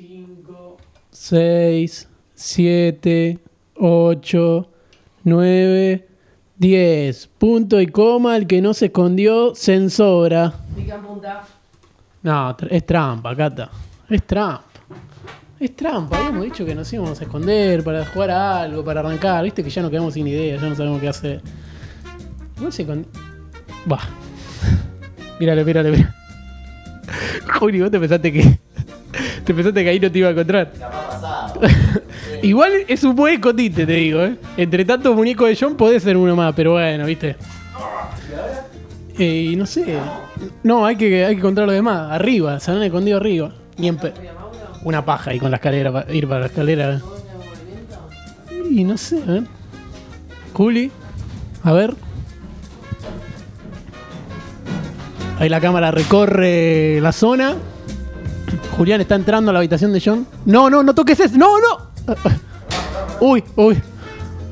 5, 6, 7, 8, 9, 10. Punto y coma, el que no se escondió, censora. No, tr- es trampa, Cata. Es trampa. Es trampa. Habíamos dicho que nos íbamos a esconder para jugar a algo, para arrancar. Viste que ya nos quedamos sin ideas, ya no sabemos qué hacer. Igual se con... Va. Mírale, mírale, mírale. Juli, vos te pensaste que. Te pensaste que ahí no te iba a encontrar. Igual es un buen escondite, te digo, ¿eh? Entre tantos muñecos de John podés ser uno más, pero bueno, ¿viste? Eh, y no sé. No, hay que, hay que encontrar lo demás. Arriba, se han escondido arriba. Ni en pe- Una paja ahí con la escalera, pa- ir para la escalera. Y no sé, a ver. Juli, a ver. Ahí la cámara recorre la zona. Julián está entrando a la habitación de John. No, no, no toques eso. No, no. Uy, uy.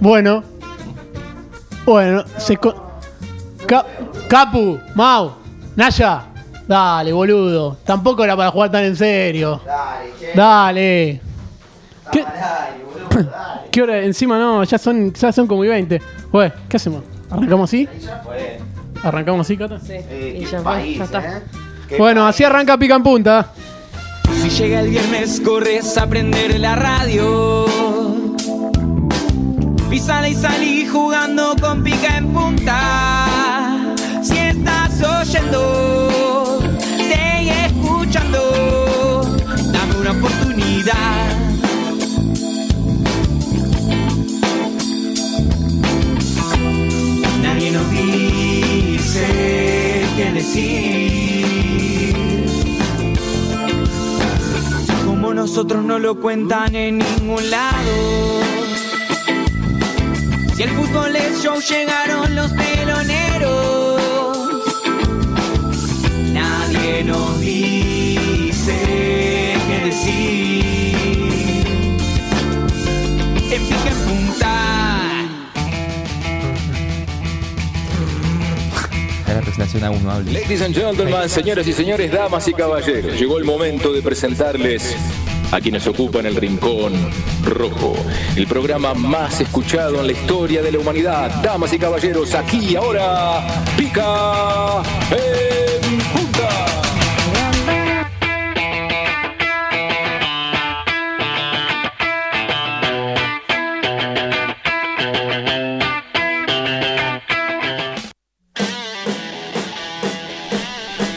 Bueno. Bueno, se... co- Ca- Capu, Mau, Naya. Dale, boludo. Tampoco era para jugar tan en serio. Dale, che. Dale. ¿Qué, Dale, boludo, dale. qué hora? Encima no, ya son, ya son como y 20. Bueno, ¿qué hacemos? ¿Arrancamos así? Ahí ya fue. ¿Arrancamos así, Cata? Eh, Y qué ya fue, país, ya está. ¿eh? Qué Bueno, país. así arranca Pica en Punta. Si llega el viernes, corres a prender la radio. Písala y salí jugando con pica en punta. Nosotros no lo cuentan en ningún lado. Si el fútbol es show, llegaron los peloneros. Nadie nos dice qué decir. En pica en punta. La presentación aún no hable. Ladies and gentlemen, señoras y señores, damas y caballeros, llegó el momento de presentarles a quienes ocupan el rincón rojo, el programa más escuchado en la historia de la humanidad. Damas y caballeros, aquí ahora, pica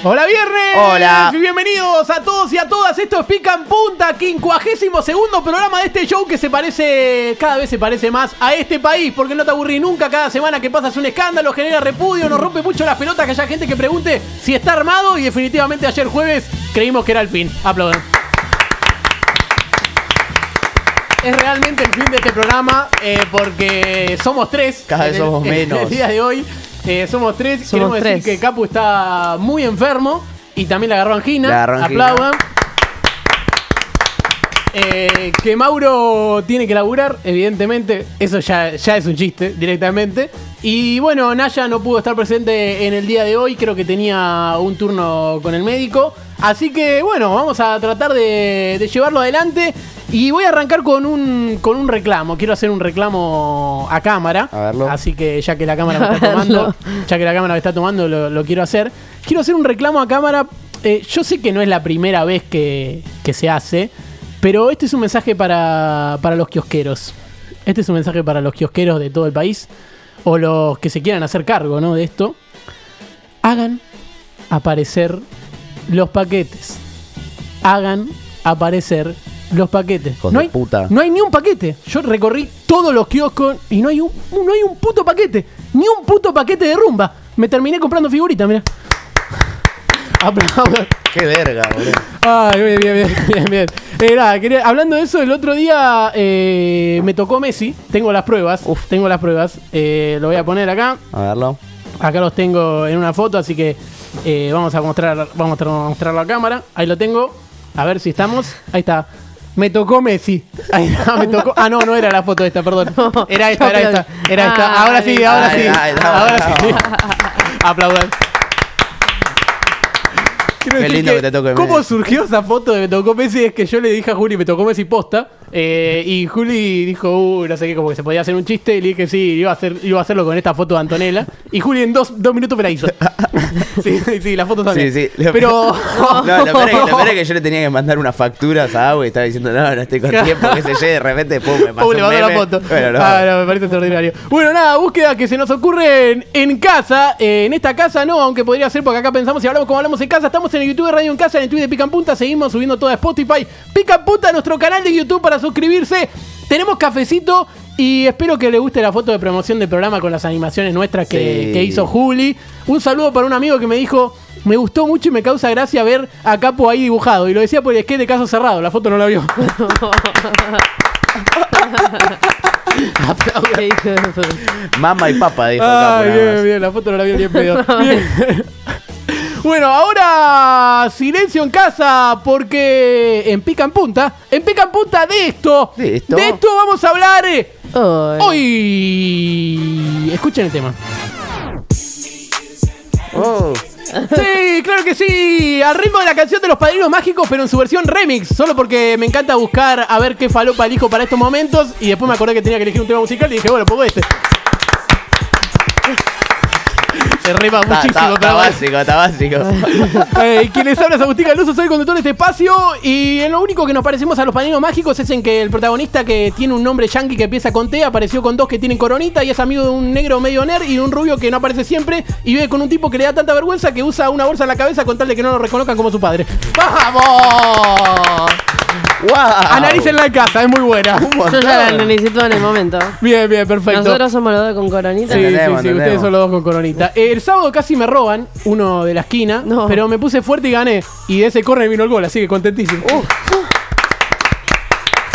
Hola viernes. Hola. Y bienvenidos a todos y a todas. Esto es Pica en Punta, quincuagésimo segundo programa de este show que se parece, cada vez se parece más a este país, porque no te aburrís nunca. Cada semana que pasas un escándalo, genera repudio, nos rompe mucho las pelotas que haya gente que pregunte si está armado y definitivamente ayer jueves creímos que era el fin. Aplaudan. Es realmente el fin de este programa eh, porque somos tres. Cada vez somos en menos. El día de hoy eh, somos tres. Somos Queremos decir que Capu está muy enfermo y también le agarró angina. Le agarró angina. Aplaudan. Eh, que Mauro tiene que laburar, evidentemente. Eso ya, ya es un chiste directamente. Y bueno, Naya no pudo estar presente en el día de hoy. Creo que tenía un turno con el médico. Así que bueno, vamos a tratar de, de llevarlo adelante. Y voy a arrancar con un, con un reclamo. Quiero hacer un reclamo a cámara. A verlo. Así que ya que la cámara me está tomando, ya que la cámara me está tomando, lo, lo quiero hacer. Quiero hacer un reclamo a cámara. Eh, yo sé que no es la primera vez que, que se hace, pero este es un mensaje para, para los kiosqueros. Este es un mensaje para los kiosqueros de todo el país, o los que se quieran hacer cargo ¿no? de esto. Hagan aparecer los paquetes. Hagan aparecer los paquetes. Hijos no, de hay, puta. no hay ni un paquete. Yo recorrí todos los kioscos y no hay un, no hay un puto paquete. Ni un puto paquete de rumba. Me terminé comprando figuritas, mira. Aplaudan. Qué verga, boludo. Ay, bien, bien, bien, bien, bien. Eh, nada, quería- hablando de eso, el otro día eh, me tocó Messi. Tengo las pruebas. Uf, tengo las pruebas. Eh, lo voy a poner acá. A verlo. Acá los tengo en una foto, así que eh, vamos a mostrar, vamos a mostrarlo a cámara. Ahí lo tengo. A ver si estamos. Ahí está. Me tocó Messi. Ahí está, me tocó. Ah, no, no era la foto esta, perdón. Era esta, era esta. Era esta. Ahora sí, ahora sí. Ahora sí. Aplaudan. Qué lindo que te toque ¿Cómo Messi. surgió esa foto de Me tocó Messi? Es que yo le dije a Juli, me tocó Messi posta. Eh, y Juli dijo, uh, no sé qué, como que se podía hacer un chiste. Y le dije, sí, iba a, hacer, iba a hacerlo con esta foto de Antonella. Y Juli en dos, dos minutos me la hizo. sí, sí, la foto también. Sí, sí. Lo- Pero. No, lo peor, es que, lo peor es que yo le tenía que mandar unas facturas a Agua y estaba diciendo, no, no estoy con tiempo, que se llegue, de repente, pum, me pasó Pum, le mandó la foto. Bueno, no. Ah, no, me parece extraordinario. Bueno, nada, búsqueda que se nos ocurre en, en casa. Eh, en esta casa no, aunque podría ser porque acá pensamos y hablamos como hablamos en casa. Estamos en el YouTube de Radio en Casa, en el Twitter de Pica en Punta. Seguimos subiendo todo a Spotify. Pica en Punta, nuestro canal de YouTube para suscribirse. Tenemos cafecito y espero que le guste la foto de promoción del programa con las animaciones nuestras que, Sí. que hizo Juli. Un saludo para un amigo que me dijo. Me gustó mucho y me causa gracia ver a Capo ahí dibujado. Y lo decía por el skate de caso cerrado. La foto no la vio. Mamá y papá, dijo. Ay, bien, bien, la foto no la vi ni en pedo. Bien. Bueno, ahora silencio en casa porque en Pica en Punta, en Pica en Punta de esto, ¿De esto? vamos a hablar eh, hoy. Escuchen el tema. Oh, Sí, claro que sí, al ritmo de la canción de los Padrinos Mágicos, pero en su versión remix, solo porque me encanta buscar a ver qué falopa elijo para estos momentos y después me acordé que tenía que elegir un tema musical y dije, bueno, pongo este. Se rima está, muchísimo, está- básico, está básico. Eh, quienes hablan es Agustín Caluso, soy conductor de este espacio y en lo único que nos parecemos a los padrinos mágicos es en que el protagonista que tiene un nombre yankee que empieza con T apareció con dos que tienen coronita y es amigo de un negro medio nerd y de un rubio que no aparece siempre y vive con un tipo que le da tanta vergüenza que usa una bolsa en la cabeza con tal de que no lo reconozcan como su padre. ¡Vamos! ¡Wow! Analícenla en casa, es muy buena. Yo ya la analicé todo en el momento. Bien, bien, perfecto. Nosotros somos los dos con coronita. Sí, sí, Entendemos, sí, ustedes son los dos con coronita. Eh, El sábado casi me roban uno de la esquina, No. pero me puse fuerte y gané. Y de ese corner vino el gol, así que contentísimo.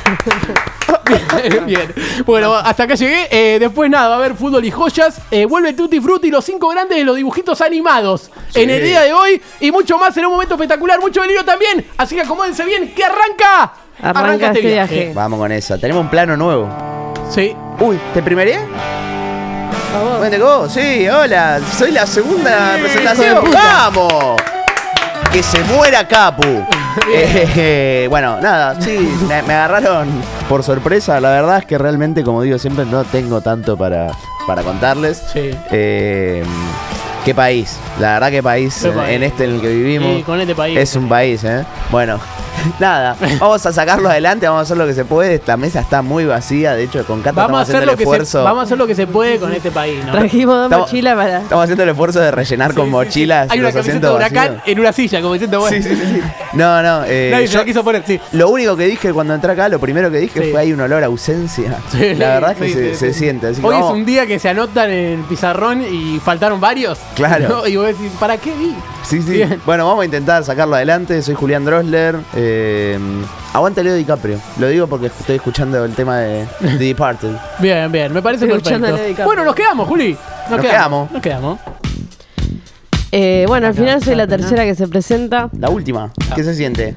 bien, bien. Bueno, hasta acá llegué. Eh, después nada, va a haber fútbol y joyas. Eh, vuelve Tutti Frutti, los cinco grandes de los dibujitos animados. En el día de hoy y mucho más. Será un momento espectacular, mucho delirio también. Así que acomódense bien, que arranca. Arranca este viaje. Vamos con eso. Tenemos un plano nuevo. Sí. Uy, ¿te primeré? A vos. ¿Cómo te go? Sí, hola. Soy la segunda Sí, presentación. ¡Vamos! Que se muera Capu. Eh, bueno, nada, sí, me, me agarraron por sorpresa. La verdad es que realmente, como digo siempre, no tengo tanto para, para contarles. Sí. Eh, ¿Qué país? La verdad, qué país, Qué en, país. en este en el que vivimos. Sí, con este país. Es un país, ¿eh? Bueno, nada, vamos a sacarlo adelante, vamos a hacer lo que se puede. Esta mesa está muy vacía, de hecho, con Cata Vamos a, estamos hacer haciendo lo el que se, esfuerzo. vamos a hacer lo que se puede con este país, ¿no? Trajimos dos Estamos- mochilas para. Estamos haciendo el esfuerzo de rellenar con Sí, sí, mochilas. sí. Hay una los camiseta de asientos huracán vacíos. en una silla, como diciendo, bueno. Sí, sí, sí, sí. No, no. eh, Nadie se yo- la quiso poner, sí. Lo único que dije cuando entré acá, lo primero que dije Sí. fue hay un olor a ausencia. Sí, la verdad es que sí, se, sí, se sí. siente. Así que Hoy es vamos- un día que se anotan en el pizarrón y faltaron varios. Claro. ¿no? Y vos decís, ¿para qué vi? Sí, sí. Bien. Bueno, vamos a intentar sacarlo adelante. Soy Julián Drosler. Eh, aguante Leo DiCaprio. Lo digo porque estoy escuchando el tema de The Departed. Bien, bien, me parece Estoy perfecto. escuchando a Leo DiCaprio. Bueno, nos quedamos, Juli. Nos quedamos. Nos quedamos. Eh, bueno, al final soy la tercera que se presenta. La última. ¿Qué se siente?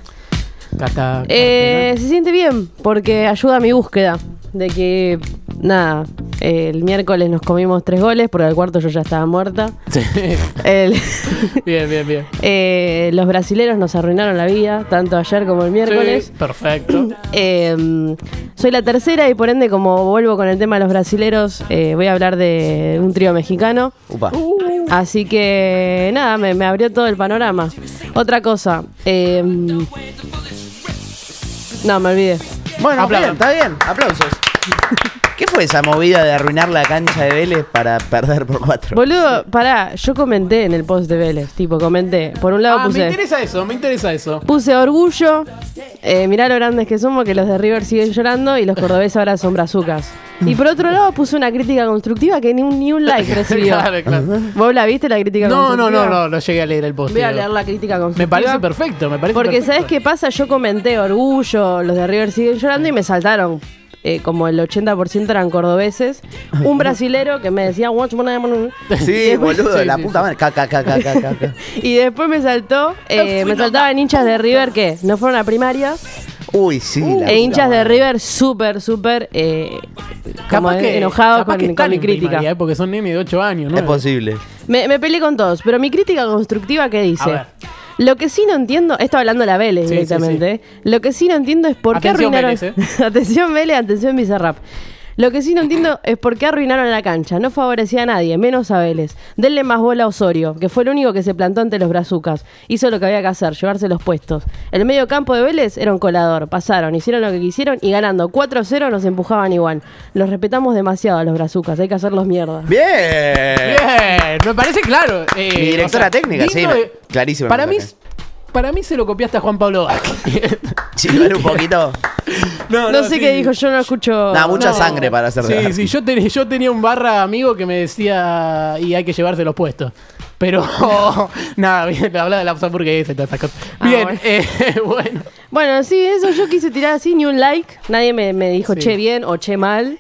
Cata- Eh, se siente bien porque ayuda a mi búsqueda de que, nada, eh, el miércoles nos comimos tres goles porque al cuarto yo ya estaba muerta. Sí. El- Bien, bien, bien. eh, los brasileros nos arruinaron la vida, tanto ayer como el miércoles. Sí, perfecto. Eh, soy la tercera y por ende, como vuelvo con el tema de los brasileros, eh, voy a hablar de un trío mexicano. Upa. Así que nada, me, me abrió todo el panorama. Otra cosa. eh, no, me olvidé. Bueno, bien, está bien. Aplausos. ¿Qué fue esa movida de arruinar la cancha de Vélez para perder por cuatro? Boludo, pará, yo comenté en el post de Vélez, tipo, comenté. Por un lado Ah, me puse, interesa eso, me interesa eso. puse orgullo, eh, mirá lo grandes que somos, que los de River siguen llorando y los cordobeses ahora son brazucas. Y por otro lado puse una crítica constructiva que ni un, ni un like recibió. claro, claro. ¿Vos la viste la crítica No, no, constructiva? no, no, no llegué a leer el post. Voy a leer la crítica constructiva. Me parece perfecto, me parece Porque perfecto. ¿sabes qué pasa? Yo comenté orgullo, los de River siguen llorando y me saltaron. eh, como el 80% eran cordobeses. Un brasilero que me decía "Watch my name". Sí, después- boludo, sí, la sí. puta madre. Ca, ca, ca, ca, ca, ca, ca. Y después me saltó, eh, me saltaban hinchas de River que no fueron a primaria. Uy, sí. la e hinchas de. River súper, súper eh, como Capaz que, enojados con, que con mi crítica. primaria, eh, porque son nene de 8 años, ¿no? Es posible. Me, me peleé con todos, pero mi crítica constructiva, ¿qué A dice? ver. Lo que sí no entiendo, esto hablando de la Vélez Sí, directamente, lo que sí no entiendo es por Atención, qué arruinaron. Vélez, ¿eh? atención Vélez, atención Bizarrap. Lo que sí no entiendo es por qué arruinaron la cancha. No favorecía a nadie, menos a Vélez. Denle más bola a Osorio, que fue el único que se plantó ante los brazucas. Hizo lo que había que hacer, llevarse los puestos. El medio campo de Vélez era un colador. Pasaron, hicieron lo que quisieron y ganando 4-0 nos empujaban igual. Los respetamos demasiado a los brazucas, hay que hacerlos mierda. Bien. Bien, me parece claro. eh, Mi directora técnica, sí, de- clarísimo Para mí, para mí se lo copiaste a Juan Pablo Vázquez. Sí, un poquito. No, sé sí, qué dijo, yo no escucho. Nah, mucha No. sangre para hacer Sí, sí, yo, te- yo tenía un barra amigo que me decía y hay que llevarse los puestos. Pero, nada, bien, hablaba de la hamburguesa y todas esas cosas. Ah, Bien, bueno. eh, bueno. Bueno, sí, eso yo quise tirar así, ni un like. Nadie me, me dijo Sí. che bien o che mal.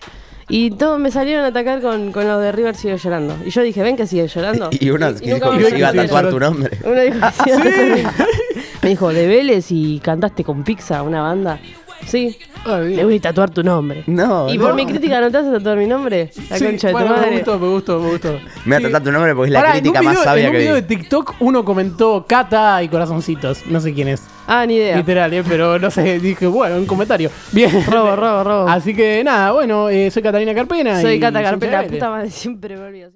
Y todos me salieron a atacar con, con lo de River sigue llorando. Y yo dije, ven que sigue llorando. Y uno que nunca dijo que se iba a salieron. tatuar tu nombre. Uno dijo que se iba a tatuar. Me dijo, de Vélez y cantaste con Pizza, una banda. Sí, le voy a tatuar tu nombre. No, y no. por mi crítica no te vas a tatuar mi nombre. La Sí, concha de bueno, tu Me madre. gustó, me gustó, me gustó. Me va a Sí. tratar tu nombre porque es la crítica más sabia En un que video de vi. TikTok uno comentó Cata y corazoncitos. No sé quién es. Ah, ni idea. Literal, eh, pero no sé. Dije, bueno, un comentario. Bien. Robo, robo, robo. Así que nada, bueno, eh, soy Catalina Carpena. Soy Cata Chévere. puta madre, siempre me olvido.